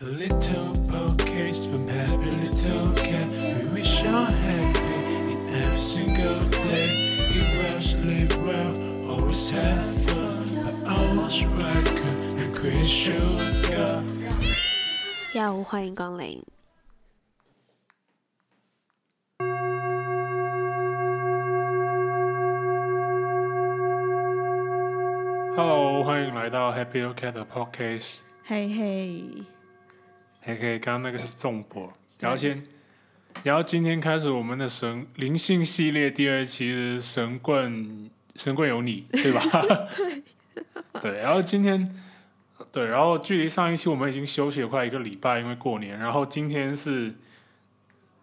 A little podcast from happy little cat. We wish you happy in every single day. Eat well, sleep well, always have fun. But always record and create sugar. 下午欢迎光临。 Hello，欢迎来到 Happy Little Cat 的 podcast。嘿嘿， 嘿嘿，刚刚那个是重播，然后先，然后今天开始我们的神灵性系列第二期是神棍，神棍有你，对吧？对，对，然后今天，对，然后距离上一期我们已经休息了快一个礼拜，因为过年，然后今天是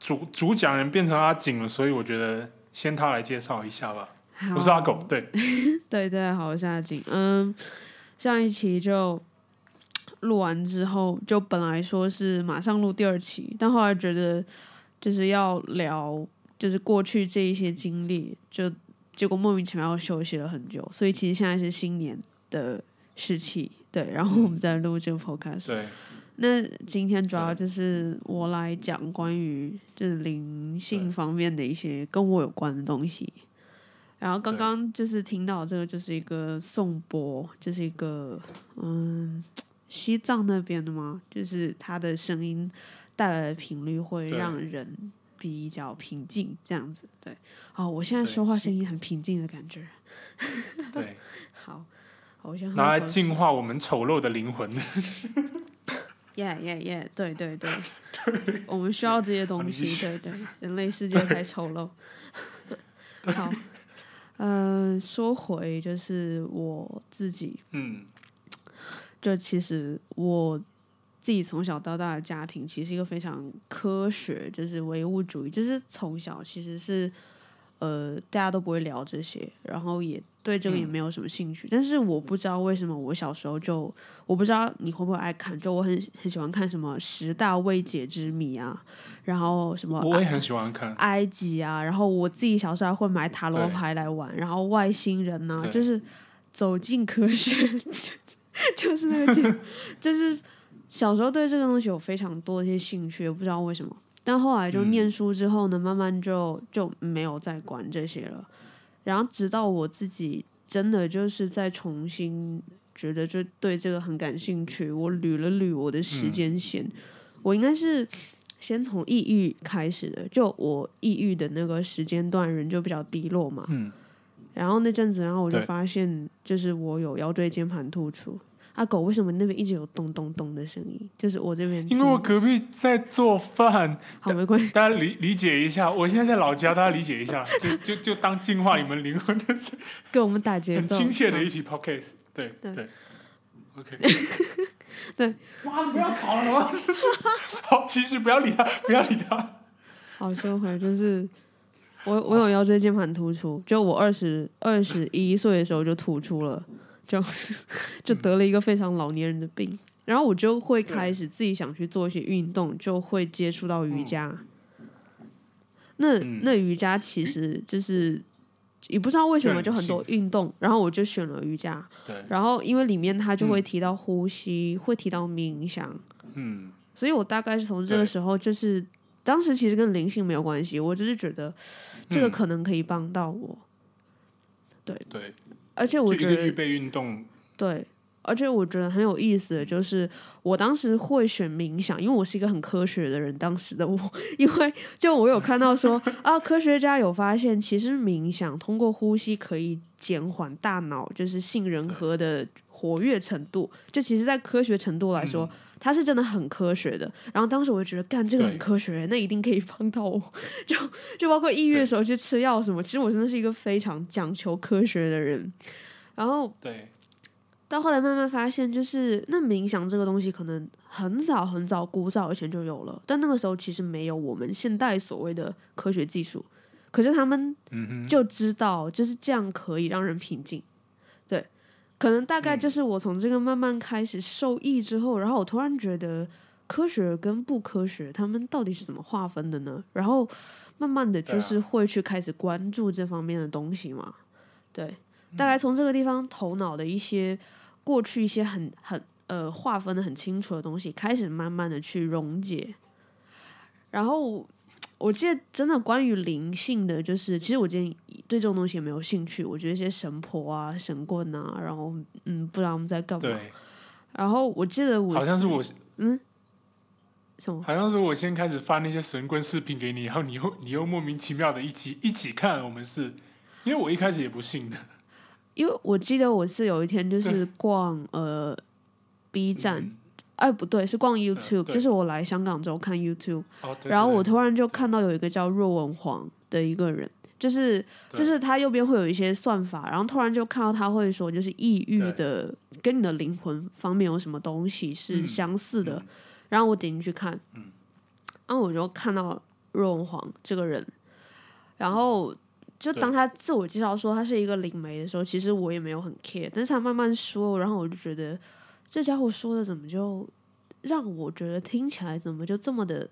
主主讲人变成阿景了，所以我觉得先他来介绍一下吧。我是阿狗，对，对对，好，我是阿景。嗯，上一期就录完之后，就本来说是马上录第二期，但后来觉得就是要聊，就是过去这一些经历，就结果莫名其妙休息了很久，所以其实现在是新年的时期，对，然后我们在录这个 podcast。对，那今天主要就是我来讲关于就是灵性方面的一些跟我有关的东西。然后刚刚就是听到这个，就是一个颂钵，就是一个嗯西藏那边的吗？就是它的声音带来的频率会让人比较平静，这样子。对，哦，我现在说话声音很平静的感觉。对，好，好我先拿来净化我们丑陋的灵魂。耶耶耶！对对对，我们需要这些东西。对对，人类世界太丑陋。好，嗯、说回就是我自己，嗯，就其实我自己从小到大的家庭，其实是一个非常科学，就是唯物主义，就是从小其实是呃大家都不会聊这些，然后也对这个也嗯没有什么兴趣。但是我不知道为什么我小时候就我不知道你会不会爱看，就我很很喜欢看什么十大未解之谜啊，然后什么我也很喜欢看。埃及啊，然后我自己小时候还会买塔罗牌来玩，然后外星人呐、对就是走进科学，就是那个劲，就是小时候对这个东西有非常多的一些兴趣，我不知道为什么。但后来就嗯念书之后呢，慢慢就就没有再管这些了。然后直到我自己真的就是在重新觉得就对这个很感兴趣，我捋了捋我的时嗯间线，我应该是先从抑郁开始的。就我抑郁的那个时间段，人就比较低落嘛。嗯，然后那阵子，然后我就发现，就是我有腰椎间盘突出。阿狗为什么那边一直有咚咚咚的声音？就是我这边，因为我隔壁在做饭，好没关系，大家理理解一下。我现在在老家，大家理解一下，就就就当净化你们灵魂的声，跟我们打节奏，很亲切的一起 podcast。对对对，OK。对，哇，你不要吵了，我 好，其实不要理他，不要理他。好收回，就是我我有腰椎间盘突出，就我二十二十一岁的时候就突出了，就就得了一个非常老年人的病。然后我就会开始自己想去做一些运动，就会接触到瑜伽。那嗯那瑜伽其实就是也不知道为什么就很多运动，然后我就选了瑜伽。对，然后因为里面它就会嗯提到呼吸，会提到冥想，嗯，所以我大概是从这个时候，就是当时其实跟灵性没有关系，我只是觉得这个嗯。可能可以帮到我，对对，而且我觉得预备运动，对，而且我觉得很有意思的就是，我当时会选冥想，因为我是一个很科学的人，当时的我，因为就我有看到说 啊，科学家有发现，其实冥想通过呼吸可以减缓大脑就是杏仁核的活跃程度，就其实，在科学程度来说。嗯它是真的很科学的，然后当时我就觉得，干这个很科学，那一定可以帮到我。就就包括抑郁的时候去吃药什么，其实我真的是一个非常讲求科学的人。然后对，到后来慢慢发现，就是那冥想这个东西，可能很早很早古早以前就有了，但那个时候其实没有我们现代所谓的科学技术，可是他们就知道就是这样可以让人平静。对，可能大概嗯就是我从这个慢慢开始受益之后，然后我突然觉得科学跟不科学，他们到底是怎么划分的呢？然后慢慢的就是会去开始关注这方面的东西嘛。对，嗯大概从这个地方头脑的一些过去一些很很呃划分的很清楚的东西，开始慢慢的去溶解。然后我记得真的关于灵性的，就是其实我今天对这种东西也没有兴趣。我觉得一些神婆啊、神棍啊，然后嗯，不知道他们在干嘛。然后我记得我好像是我嗯什么好像是我先开始发那些神棍视频给你，然后你又你又莫名其妙的一起一起看，我们是因为我一开始也不信的。因为我记得我是有一天就是逛呃 B 站，嗯哎不对，是逛 YouTube，、对就是我来香港之后看 YouTube，哦，对然后我突然就看到有一个叫若文黄的一个人，就是就是他右边会有一些算法，然后突然就看到他会说，就是抑郁的跟你的灵魂方面有什么东西是嗯相似的，嗯。然后我点进去看，嗯。然后我就看到若文黄这个人，然后就当他自我介绍说他是一个灵媒的时候，其实我也没有很 care，但是他慢慢说，然后我就觉得这家伙说的怎么就让我觉得听起来怎么就这么的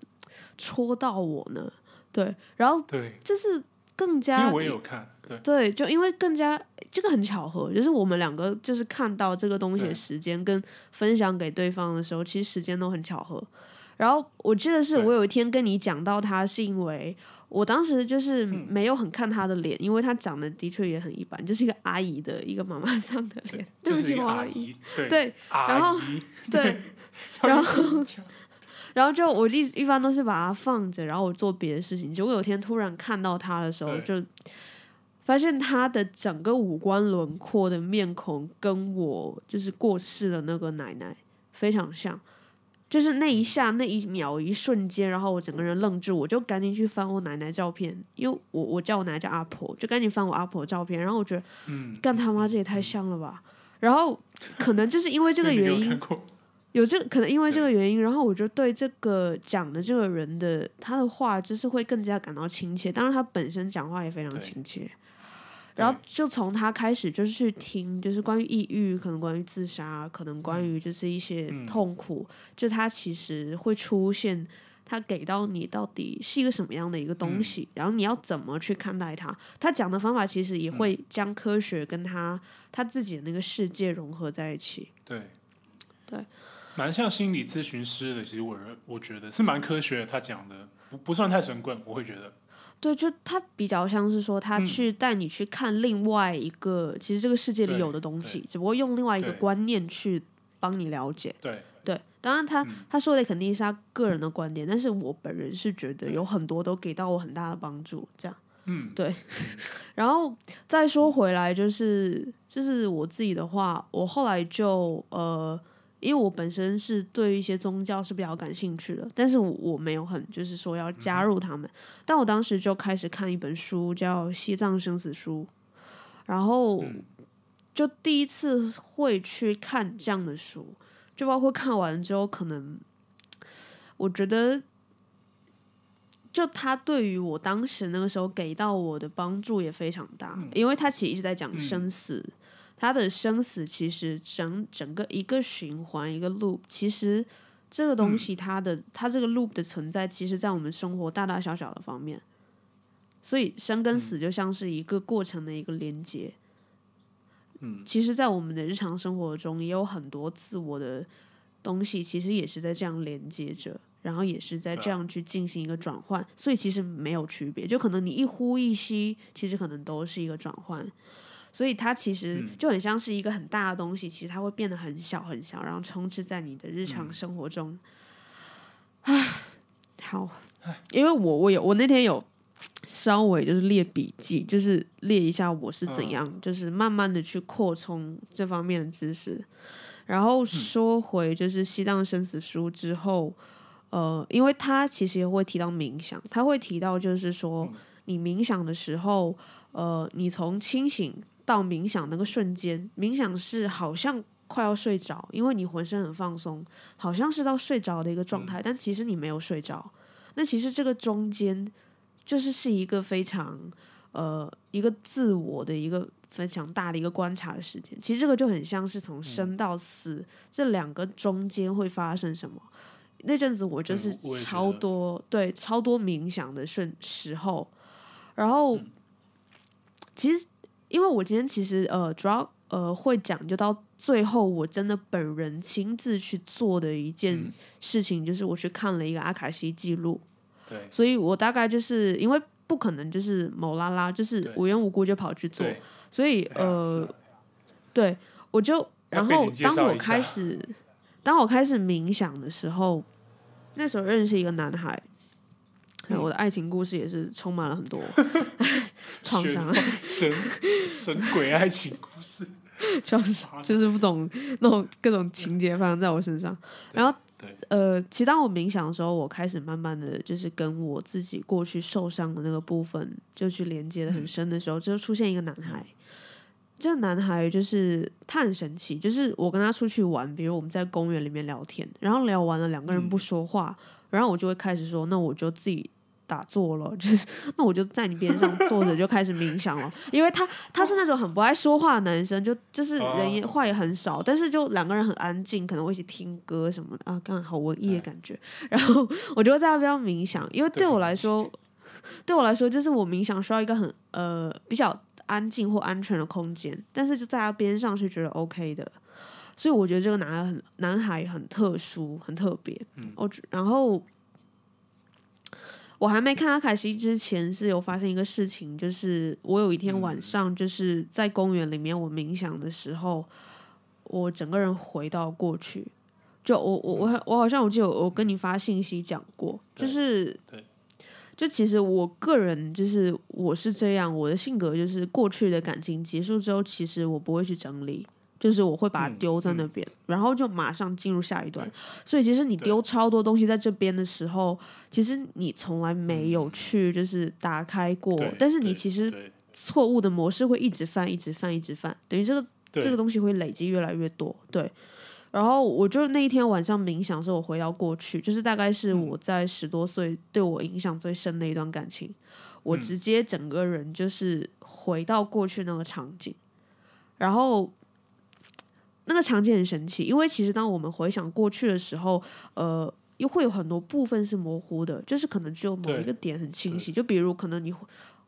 戳到我呢？对，然后对，就是更因加为我也有看，对对，就因为更加这个很巧合，就是我们两个就是看到这个东西的时间跟分享给对方的时候，其实时间都很巧合。然后我记得是我有一天跟你讲到他，是因为我当时就是嗯没有很看他的脸，因为他长得的确也很一般，就是一个阿姨的一个妈妈桑的脸。对不起，阿姨。对对，然后，对，然后 然后就我一一般都是把它放着，然后我做别的事情。结果有天突然看到他的时候，就发现他的整个五官轮廓的面孔跟我就是过世的那个奶奶非常像。就是那一下、那一秒、一瞬间，然后我整个人愣住，我就赶紧去翻我奶奶照片，因为我我叫我奶奶叫阿婆，就赶紧翻我阿婆的照片，然后我觉得嗯，干他妈这也太像了吧！然后可能就是因为这个原因有这个可能因为这个原因，然后我就对这个讲的这个人的他的话，就是会更加感到亲切。当然，他本身讲话也非常亲切。然后就从他开始，就是去听，就是关于抑郁，可能关于自杀，可能关于就是一些嗯痛苦，就他其实会出现，他给到你到底是一个什么样的一个东嗯西，然后你要怎么去看待他。他讲的方法其实也嗯会将科学跟他他自己的那个世界融合在一起。对对，蛮像心理咨询师的。其实我认我觉得是蛮科学的，他讲的不不算太神棍，我会觉得对，就他比较像是说，他嗯去带你去看另外一个，其实这个世界里有的东西，只不过用另外一个观念去帮你了解。对对，当然他、嗯他说的肯定是他个人的观点，但是我本人是觉得有很多都给到我很大的帮助。这样，嗯对。然后再说回来，就是就是我自己的话，我后来就呃。因为我本身是对一些宗教是比较感兴趣的，但是我我没有很就是说要加入他们，但我当时就开始看一本书叫《西藏生死书》，然后嗯。就第一次会去看这样的书，就包括看完之后，可能我觉得，就他对于我当时那个时候给到我的帮助也非常大，因为他其实一直在讲嗯。生死，他的生死其实整整个一个循环一个 loop，其实这个东西它的、它这个 loop 的存在，其实在我们生活大大小小的方面，所以生跟死就像是一个过程的一个连接。嗯，其实，在我们的日常生活中，也有很多自我的东西，其实也是在这样连接着，然后也是在这样去进行一个转换，所以其实没有区别。就可能你一呼一吸，其实可能都是一个转换。所以它其实嗯。就很像是一个很大的东西，其实它会变得很小很小，然后充斥在你的日常生活中。唉，好，因为我我有我那天有稍微就是列笔记，就是列一下我是怎样，就是慢慢的去扩充这方面的知识。然后说回就是西藏生死书之后，呃，因为他其实也会提到冥想，他会提到就是说，你冥想的时候，呃，你从清醒到冥想那个瞬间，冥想是好像快要睡着，因为你浑身很放松，好像是到睡着的一个状态，但其实你没有睡着。那其实这个中间就是是一个非常呃一个自我的一个非常大的一个观察的时间。其实这个就很像是从生到死、这两个中间会发生什么。那阵子我就是超多对超多冥想的瞬时候，然后、其实因为我今天其实呃主要呃会讲究到最后，我真的本人亲自去做的一件嗯事情，就是我去看了一个阿卡西记录。对所以我大概就是因为不可能就是某拉拉，就是无缘无故就跑去做，所以呃，对我就然后当我开始当我开始冥想的时候，那时候认识一个男孩。嗯我的爱情故事也是充满了很多 创伤，神神鬼爱情故事，就是就是不懂那种各种情节发生在我身上。然后对，呃，其实当我冥想的时候，我开始慢慢的就是跟我自己过去受伤的那个部分，就去连接的很深的时候，就出现一个男孩。这个男孩就是他很神奇，就是我跟他出去玩，比如我们在公园里面聊天，然后聊完了两个人不说话，然后我就会开始说，那我就自己打坐了，就是那我就在你边上坐着就开始冥想了，因为他他是那种很不爱说话的男生，就就是人也话也很少，但是就两个人很安静，可能会一起听歌什么的啊，刚好好文艺的感觉。然后我就会在那边冥想，因为对对我来说，对我来说就是我冥想需要一个很呃比较安静或安全的空间，但是就在他边上是觉得 OK 的。所以我觉得这个男孩很男孩很特殊，很特别。嗯我然后我还没看阿凯西之前是有发生一个事情，就是我有一天晚上就是在公园里面我冥想的时候，我整个人回到过去。就我我我我好像我记得我我跟你发信息讲过，就是对。就其实我个人就是我是这样，我的性格就是过去的感情结束之后，其实我不会去整理，就是我会把它嗯丢在嗯。那边，然后就马上进入下一段。所以其实你丢超多东西在这边的时候，其实你从来没有去就是打开过，但是你其实错误的模式会一直犯，一直犯，一直犯，等于这个这个东西会累积越来越多，对。然后我就那一天晚上冥想的时候，我回到过去，就是大概是嗯。我在十多岁对我影响最深的一段感情，我嗯。直接整个人就是回到过去那个场景，然后那个场景很神奇，因为其实当我们回想过去的时候，呃，又会有很多部分是模糊的，就是可能只有某一个点很清晰，就比如可能你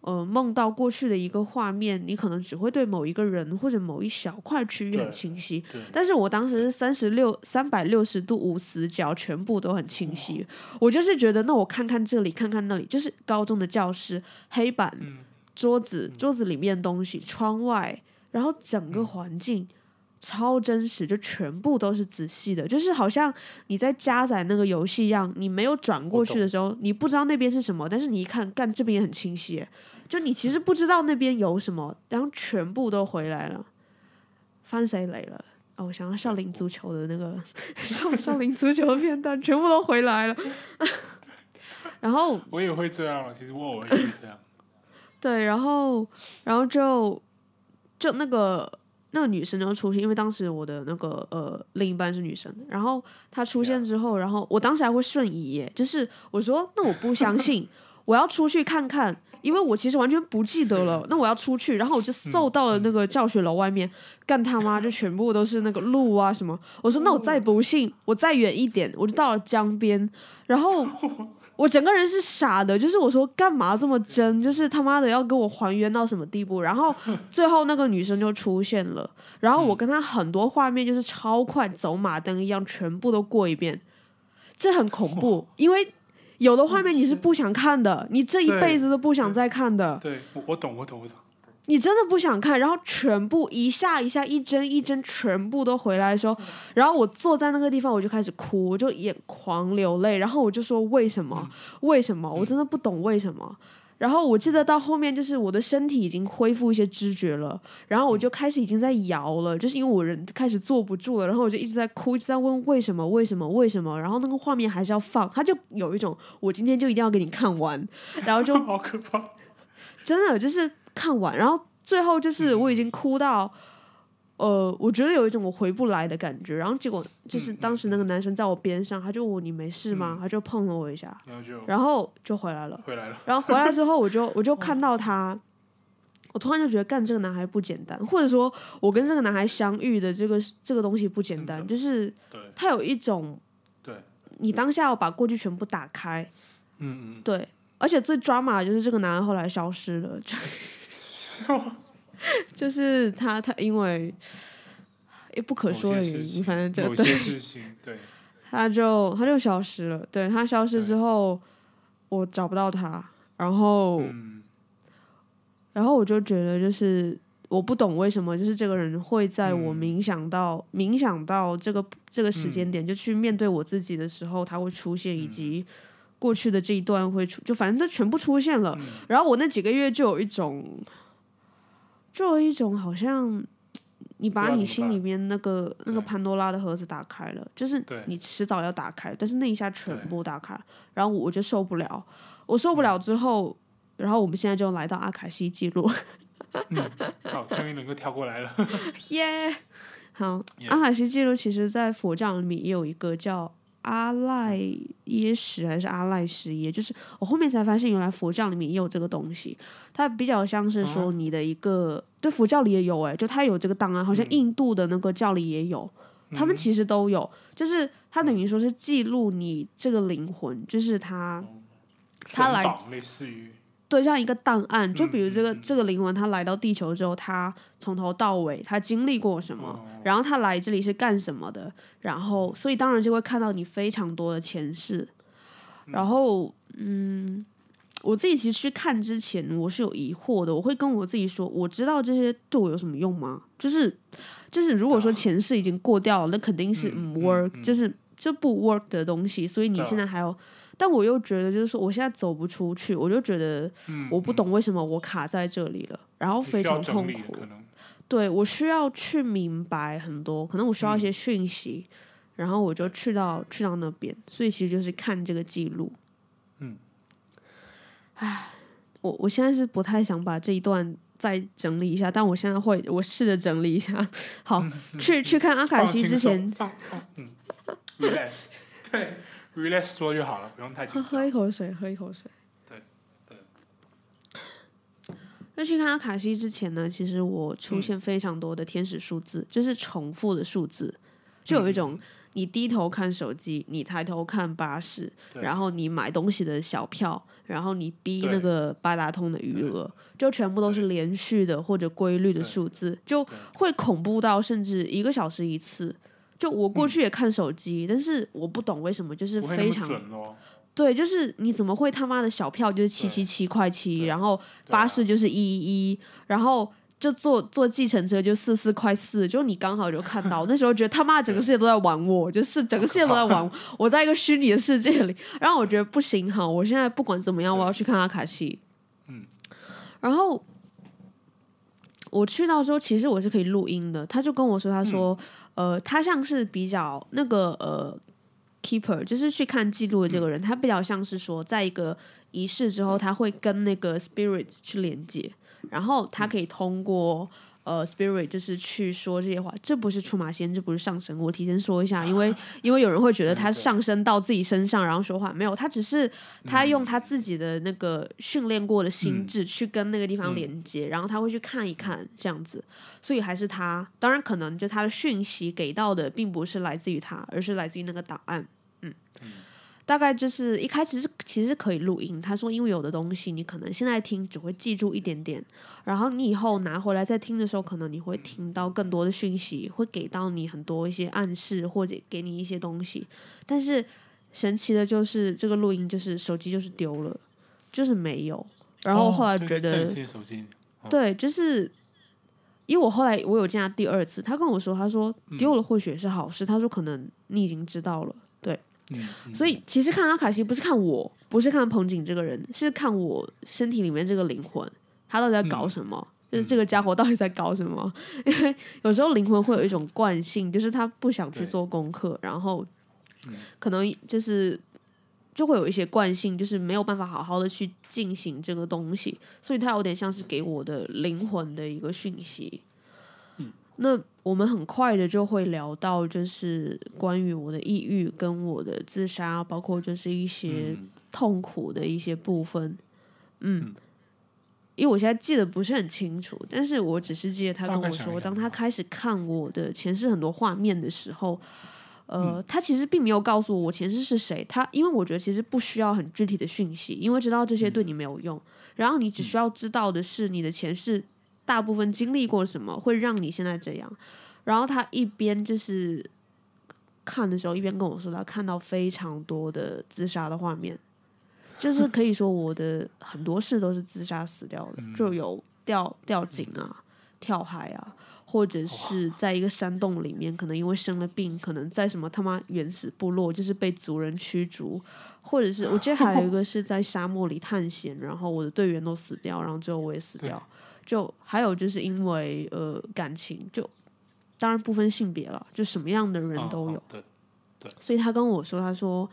呃梦到过去的一个画面，你可能只会对某一个人或者某一小块区域很清晰，但是我当时是三十六三百六十度无死角，全部都很清晰。我就是觉得，那我看看这里，看看那里，就是高中的教室，黑板、嗯桌子、桌子里面的东西，窗外，然后整嗯个环境。超真实，就全部都是仔细的，就是好像你在加载那个游戏一样，你没有转过去的时候，你不知道那边是什么，但是你一看，干这边也很清晰，就你其实不知道那边有什么，然后全部都回来了。翻谁雷了？哦，我想要少林足球的那个 少少林足球的片段，全部都回来了。然后我也会这样，其实我偶尔也会这样。对，然后然后就就那个那个女生就出现，因为当时我的那个呃另一半是女生，然后她出现之后，然后我当时还会瞬移耶，就是我说那我不相信，我要出去看看。因为我其实完全不记得了，那我要出去，然后我就搜到了那个教学楼外面，干他妈就全部都是那个路啊什么。我说那我再不信，我再远一点，我就到了江边，然后 我整个人是傻的，就是我说干嘛这么真，就是他妈的要跟我还原到什么地步？然后 最后那个女生就出现了，然后我跟她很多画面就是超快走马灯一样，全部都过一遍，这很恐怖，因为有的画面你是不想看的，你这一辈子都不想再看的。对，我我懂，我懂，我懂。你真的不想看，然后全部一下一下一帧一帧全部都回来的时候，然后我坐在那个地方我就开始哭，我就眼狂流泪，然后我就说为什么？为什么？我真的不懂为什么。然后我记得到后面就是我的身体已经恢复一些知觉了，然后我就开始已经在摇了，就是因为我人开始坐不住了，然后我就一直在哭，一直在问为什么为什么为什么，然后那个画面还是要放，他就有一种我今天就一定要给你看完，然后就 好可怕。真的就是看完，然后最后就是我已经哭到，呃，我觉得有一种我回不来的感觉。然后结果就是当时那个男生在我边上，他就问我你没事吗？他就碰了我一下，然后就然后就回来了。回来了。然后回来之后，我就我就看到他，我突然就觉得干这个男孩不简单，或者说我跟这个男孩相遇的这个这个东西不简单，就是他有一种对，你当下要把过去全部打开，嗯对。而且最抓马的就是这个男孩后来消失了，就是他他因为也不可说的原因，反正就某些事情，对，他就他就消失了。对他消失之后，我找不到他，然后、嗯。然后我就觉得就是我不懂为什么就是这个人会在我嗯。冥想到、冥想到这个这个时间点，就去面对我自己的时候，他会出现，以嗯。及过去的这一段会出，就反正都全部出现了。嗯。然后我那几个月就有一种，就有一种好像你把你心里面那个那个潘多拉的盒子打开了，就是对。你迟早要打开，但是那一下全部打开，然后我就受不了，我受不了之后，然后我们现在就来到阿卡西记录，嗯好，终于能够跳过来了。耶、好 Yeah 阿卡西记录其实在佛教里面也有一个叫阿赖耶识还是阿赖识耶，就是我后面才发现原来佛教里面也有这个东西，它比较像是说你的一个，对佛教里也有哎、就它有这个档案，好像印度的那个教里也有。他们其实都有，就是它等于说是记录你这个灵魂，就是它它来类似于对，像一个档案，就比如这个、这个灵魂，他来到地球之后，他从头到尾他经历过什么，哦然后他来这里是干什么的，然后所以当然就会看到你非常多的前世，然后嗯，我自己其实去看之前我是有疑惑的，我会跟我自己说，我知道这些对我有什么用吗？就是就是如果说前世已经过掉了，那肯定是嗯嗯 work，、嗯就是就不 work 的东西，所以你现在还要。但我又觉得，就是说，我现在走不出去，我就觉得嗯，我不懂为什么我卡在这里了，然后非常痛苦对我需要去明白很多，可能我需要一些讯息，然后我就去到去到那边，所以其实就是看这个记录。嗯，唉，我我现在是不太想把这一段再整理一下，但我现在会，我试着整理一下。好，去去看阿卡西之前松，放放嗯，relax，对，relax 说就好了，不用太喝紧喝一口水，喝一口水。对对。在去看阿卡西之前呢，其实我出现非常多的天使数字，就是重复的数字，就有一种你低头看手机，你抬头看巴士，对然后你买东西的小票，然后你逼那个八达通的余额，就全部都是连续的或者规律的数字，就会恐怖到甚至一个小时一次。就我过去也看手机，但是我不懂为什么，就是非常。对，就是你怎么会他妈的小票就是七七七块七，然后巴士就是一一一，然后就坐坐计程车就四四块四，就你刚好就看到，那时候觉得他妈整个世界都在玩我，就是整个世界都在玩我，我在一个虚拟的世界里，然后我觉得不行哈，我现在不管怎么样，我要去看阿卡西，嗯，然后。我去到之后，其实我是可以录音的。他就跟我说，他说，嗯呃，他像是比较那个呃 keeper，就是去看记录的这个人，他比较像是说，在一个仪式之后，他会跟那个 spirit 去连接，然后他可以通过。呃，spirit 就是去说这些话，这不是出马仙，这不是上升。我提前说一下，因为 因为有人会觉得他上升到自己身上，然后说话，没有，他只是他用他自己的那个训练过的心智去跟那个地方连接，然后他会去看一看这样子，所以还是他。当然，可能就他的讯息给到的并不是来自于他，而是来自于那个档案。嗯，大概就是一开始是其实是可以录音。他说，因为有的东西你可能现在听只会记住一点点，然后你以后拿回来再听的时候，可能你会听到更多的讯息，会给到你很多一些暗示，或者给你一些东西。但是神奇的就是这个录音就是手机就是丢了，就是没有。然后后来觉得，对就是因为我后来我有见他第二次，他跟我说，他说丢了或许也是好事，他说可能你已经知道了，对，嗯，嗯所以其实看阿卡西不是看我，不是看彭景这个人，是看我身体里面这个灵魂，他到底在搞什么。就是这个家伙到底在搞什么？因 为有时候灵魂会有一种惯性，就是他不想去做功课，然后可能就是就会有一些惯性，就是没有办法好好的去进行这个东西，所以它有点像是给我的灵魂的一个讯息。那我们很快的就会聊到，就是关于我的抑郁跟我的自杀，包括就是一些嗯痛苦的一些部分。嗯，因为我现在记得不是很清楚，但是我只是记得他跟我说，当他开始看我的前世很多画面的时候，呃，他其实并没有告诉我我前世是谁。他因为我觉得其实不需要很具体的讯息，因为知道这些对你没有用。然后你只需要知道的是你的前世大部分经历过什么，会让你现在这样。然后他一边就是看的时候，一边跟我说，他看到非常多的自杀的画面，就是可以说我的很多事都是自杀死掉的，就有掉掉井啊、跳海啊。或者是在一个山洞里面，可能因为生了病，可能在什么他妈原始部落，就是被族人驱逐，或者是我记得还有一个是在沙漠里探险，然后我的队员都死掉，然后最后我也死掉。就还有就是因为呃感情，就当然不分性别了，就什么样的人都有。对，所以他跟我说，他说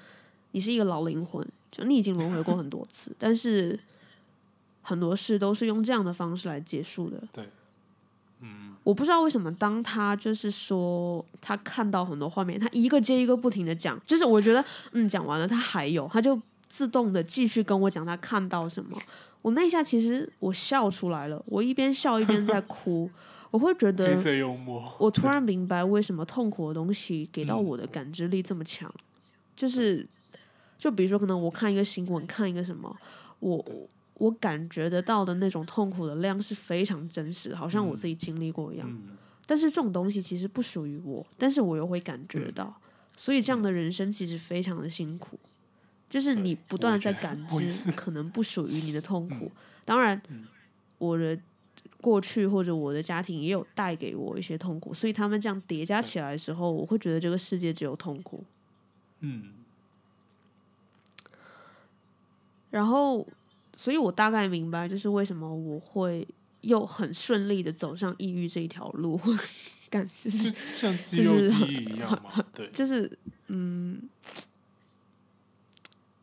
你是一个老灵魂，就你已经轮回过很多次，但是很多事都是用这样的方式来结束的。对。我不知道为什么，当他就是说他看到很多画面，他一个接一个不停的讲，就是我觉得嗯讲完了，他还有，他就自动的继续跟我讲他看到什么。我那一下其实我笑出来了，我一边笑一边在哭，我会觉得黑色幽默。我突然明白为什么痛苦的东西给到我的感知力这么强，就是就比如说可能我看一个新闻，看一个什么，我。我感觉得到的那种痛苦的量是非常真实，好像我自己经历过一样。但是这种东西其实不属于我，但是我又会感觉到，所以这样的人生其实非常的辛苦。就是你不断的在感 知可能不属于你的痛苦。当然，我的过去或者我的家庭也有带给我一些痛苦，所以他们这样叠加起来的时候，我会觉得这个世界只有痛苦。嗯，然后。所以我大概明白，就是为什么我会又很顺利的走上抑郁这一条路，干就是像肌肉记忆一样嘛，对，就是嗯，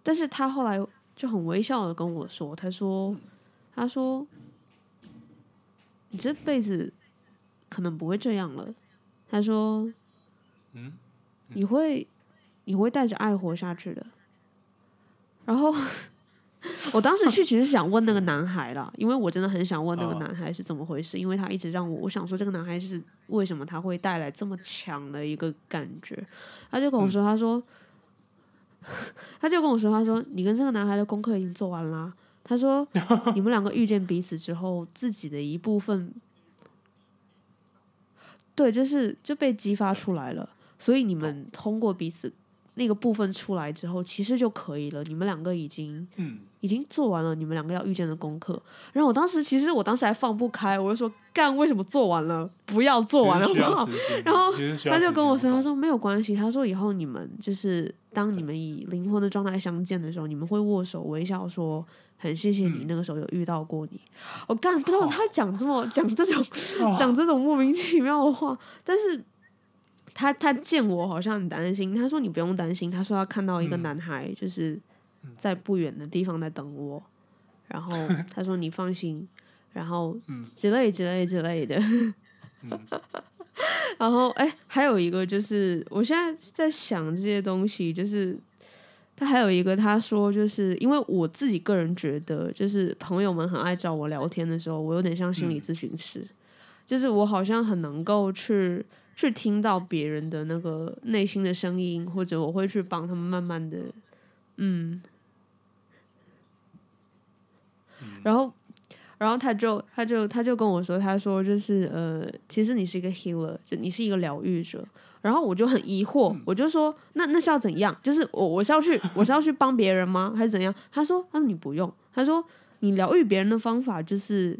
但是他后来就很微笑的跟我说，他说，他说，你这辈子可能不会这样了，他说，嗯，你会你会带着爱活下去的，然后。我当时去其实想问那个男孩啦，因为我真的很想问那个男孩是怎么回事，因为他一直让我，我想说这个男孩是为什么他会带来这么强的一个感觉，他就跟我说，他说，他就跟我说，他说你跟这个男孩的功课已经做完啦，他说你们两个遇见彼此之后，自己的一部分，对，就是就被激发出来了，所以你们通过彼此。那个部分出来之后，其实就可以了。你们两个已经，嗯，已经做完了你们两个要遇见的功课。然后我当时，其实我当时还放不开，我就说：“干，为什么做完了不要做完了好？”然后他就跟我说：“他说没有关系。他说以后你们就是当你们以灵魂的状态相见的时候，你们会握手微笑，说很谢谢你那个时候有遇到过你。”我干不知道他讲这么讲这种讲这种莫名其妙的话，但是。他他见我好像很担心，他说你不用担心，他说他看到一个男孩就是在不远的地方在等我，然后 他说你放心，然后之类之类之类的，然后哎还有一个就是我现在在想这些东西，就是他还有一个他说就是因为我自己个人觉得就是朋友们很爱找我聊天的时候，我有点像心理咨询师，就是我好像很能够去。去听到别人的那个内心的声音，或者我会去帮他们慢慢的，嗯，然后，然后他就他就他就跟我说，他说就是呃，其实你是一个 healer，就你是一个疗愈者。然后我就很疑惑，我就说那那是要怎样？就是我我是要去我是要去帮别人吗？还是怎样？他说他说你不用，他说你疗愈别人的方法就是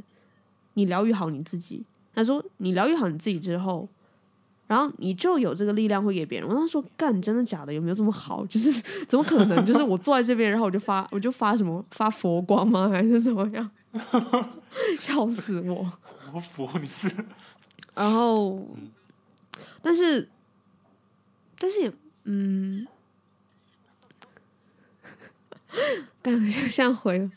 你疗愈好你自己。他说你疗愈好你自己之后。然后你就有这个力量会给别人。我当时说：“干，真的假的？有没有这么好？就是怎么可能？就是我坐在这边，然后我就发，我就发什么发佛光吗？还是怎么样？笑死我！我佛你是。然后，但是，但是也嗯，干像回，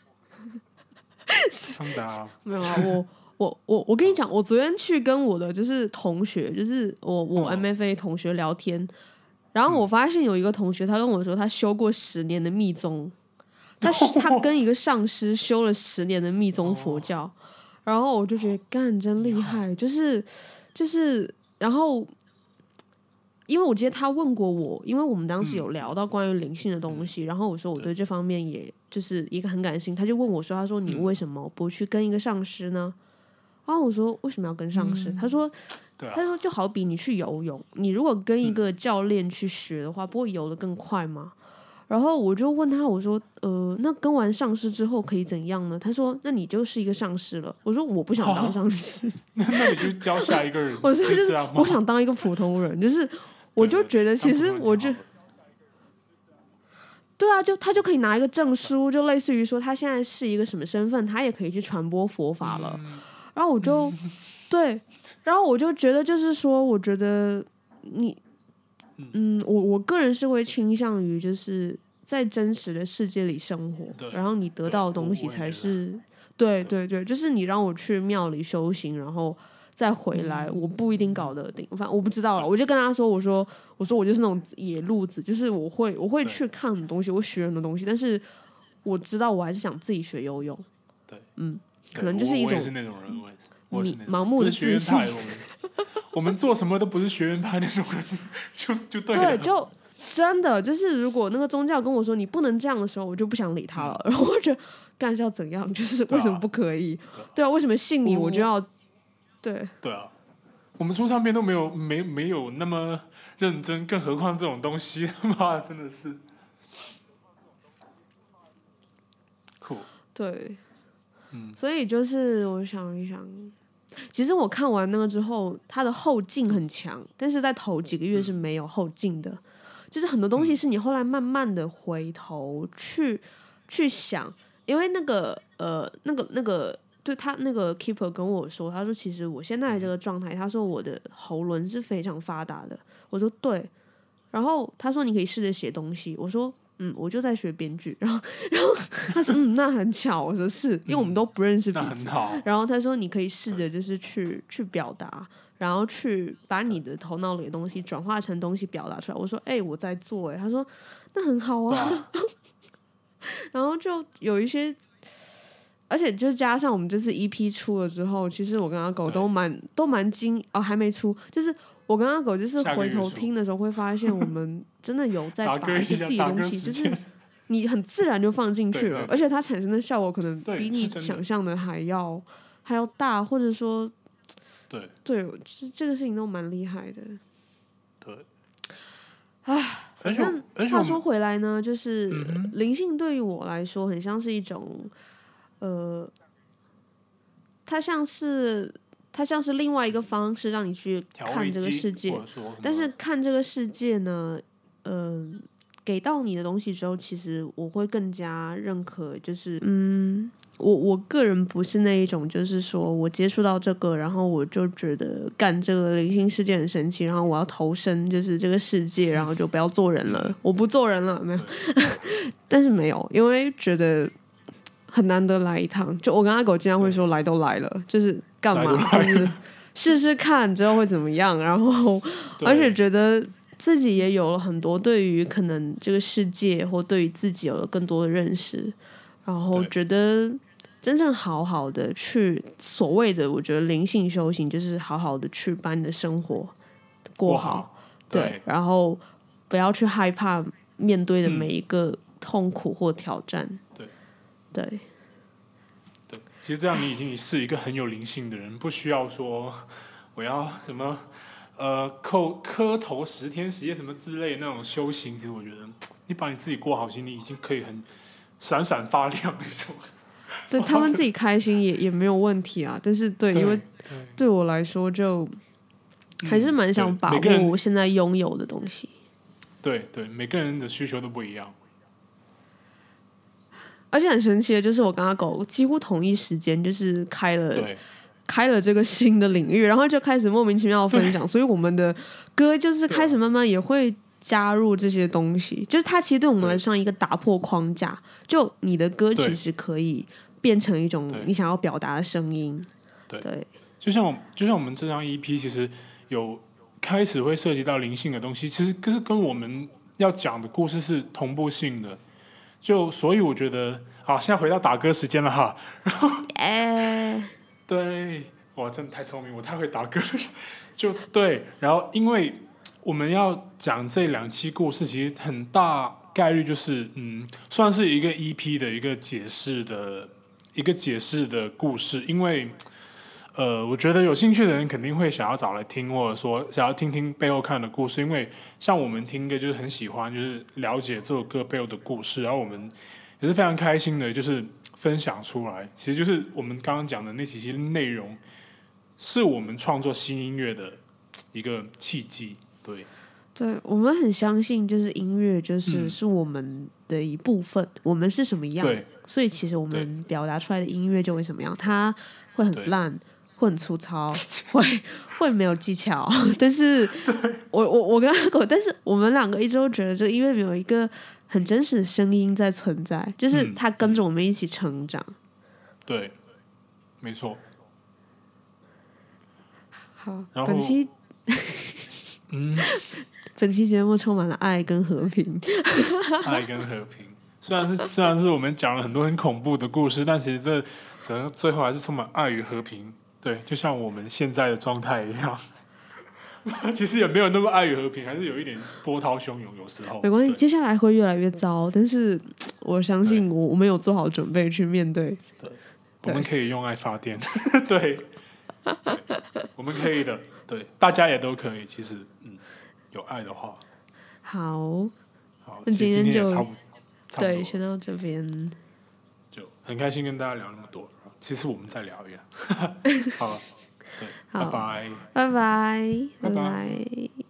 没有啊我。我我我跟你讲，我昨天去跟我的就是同学，就是我我 MFA 同学聊天，然后我发现有一个同学，他跟我说他修过十年的密宗，他 他跟一个上师修了十年的密宗佛教，然后我就觉得干真厉害，就是就是，然后因为我记得他问过我，因为我们当时有聊到关于灵性的东西，然后我说我对这方面也就是一个很感兴趣，他就问我说，他说你为什么不去跟一个上师呢？然后我说为什么要跟上师？他说对啊他，说就好比你去游泳，你如果跟一个教练去学的话，不会游得更快吗？然后我就问他，我说，呃，那跟完上师之后可以怎样呢？他说，那你就是一个上师了。我说，我不想当上师，那那你就教下一个人，我是是这样吗？我想当一个普通人，就是 我就觉得其实我就对啊，就他就可以拿一个证书，就类似于说他现在是一个什么身份，他也可以去传播佛法了。然后我就 对，然后我就觉得就是说，我觉得你，嗯，我我个人是会倾向于就是在真实的世界里生活，然后你得到的东西才是，对对对，就是你让我去庙里修行，然后。再回来，我不一定搞得定，反正我不知道了。我就跟他说：“我说，我说我就是那种野路子，就是我会我会去看很多东西，我学很多东西，但是我知道我还是想自己学游泳。对，嗯，对可能就是一种我我也是那种人，我也是我也是那种盲目的学院自信派，我们我们做什么都不是学院派那种人，就是就对了。对，就真的就是，如果那个宗教跟我说你不能这样的时候，我就不想理他了。然后我就觉得干是要怎样，就是为什么不可以？对啊，为什么信你我我就要对对啊，我们出唱片都没有没没有那么认真，更何况这种东西，妈的真的是酷。对，嗯所以就是我想一想，其实我看完那个之后，它的后劲很强，但是在头几个月是没有后劲的。就是很多东西是你后来慢慢的回头去去想，因为那个呃那个那个。对他那个 keeper 跟我说，他说其实我现在这个状态，他说我的喉轮是非常发达的。我说对，然后他说你可以试着写东西。我说嗯，我就在学编剧。然后然后他说嗯，那很巧。我说是因为我们都不认识彼那此很。好，然后他说你可以试着就是去去表达，然后去把你的头脑里的东西转化成东西表达出来。我说哎、我在做哎、他说那很好啊。啊，然后就有一些，而且就加上我们这次 EP 出了之后，其实我跟阿狗都蛮都蛮惊哦，还没出，就是我跟阿狗就是回头听的时候会发现，我们真的有在把一些自己的东西，就是，你很自然就放进去了，而且它产生的效果可能比你想象的还要还要大，或者说对对，这这个事情都蛮厉害的。对。而而且我正话说回来呢，就是嗯灵性对于我来说，很像是一种，呃，它像是它像是另外一个方式，让你去看这个世界但是看这个世界呢，嗯、给到你的东西之后，其实我会更加认可，就是嗯，我我个人不是那一种，就是说我接触到这个，然后我就觉得干这个灵性世界很神奇，然后我要投身就是这个世界，然后就不要做人了，我不做人了，没有，但是没有，因为觉得。很难得来一趟，就我跟阿狗经常会说来都来了，就是干嘛？就是试试看之后会怎么样，然后 而且觉得自己也有了很多对于可能这个世界或对于自己有了更多的认识，然后觉得真正好好的去所谓的我觉得灵性修行，就是好好的去把你的生活过过好，对，对。然后不要去害怕面对的嗯每一个痛苦或挑战，对对对，其实这样你已经是一个很有灵性的人，不需要说我要什么呃叩磕头十天十夜什么之类的那种修行。其实我觉得 你把你自己过好，其实你已经可以很闪闪发亮那种。对，他们自己开心也也没有问题啊，但是对，因为对对我来说就还是蛮想把握我现在拥有的东西。对对，每个人的需求都不一样。而且很神奇的就是，我跟阿狗几乎同一时间就是开了对。开了这个新的领域，然后就开始莫名其妙的分享，所以我们的歌就是开始慢慢也会加入这些东西，就是它其实对我们来说像一个打破框架，就你的歌其实可以变成一种你想要表达的声音，对。对。就像我就像我们这张 EP，其实有开始会涉及到灵性的东西，其实就是跟我们要讲的故事是同步性的。就所以我觉得，好，现在回到打歌时间了哈。哎，对，哇，真的太聪明，我太会打歌了。就对，然后因为我们要讲这两期故事，其实很大概率就是，嗯，算是一个 EP 的一个解释的一个解释的故事，因为，呃，我觉得有兴趣的人肯定会想要找来听，或者说想要听听背后看的故事，因为像我们听歌就是很喜欢，就是了解这首歌背后的故事，然后我们也是非常开心的，就是分享出来。其实就是我们刚刚讲的那几期内容，是我们创作新音乐的一个契机。对，对我们很相信，就是音乐就是、嗯。是我们的一部分，我们是什么样，对，所以其实我们表达出来的音乐就会什么样，它会很烂，会很粗糙，会会没有技巧。但是我我我跟阿狗，但是我们两个一直都觉得这个音乐里有一个很真实的声音在存在，就是嗯它跟着我们一起成长。对，没错。好，本期 嗯，本期节目充满了爱跟和平。爱跟和平。虽然是虽然是我们讲了很多很恐怖的故事，但其实这整个最后还是充满爱与和平。对，就像我们现在的状态一样。其实也没有那么爱与和平，还是有一点波涛汹涌，有时候。没关系，接下来会越来越糟，但是我相信我我们有做好准备去面对。对我们可以用爱发电。对，对我们可以的。对，大家也都可以。其实，嗯，有爱的话，好，好，那今天就对，先到这边。就很开心跟大家聊那么多。其实我们再聊一聊。好了，对，拜拜。拜拜，拜拜拜拜。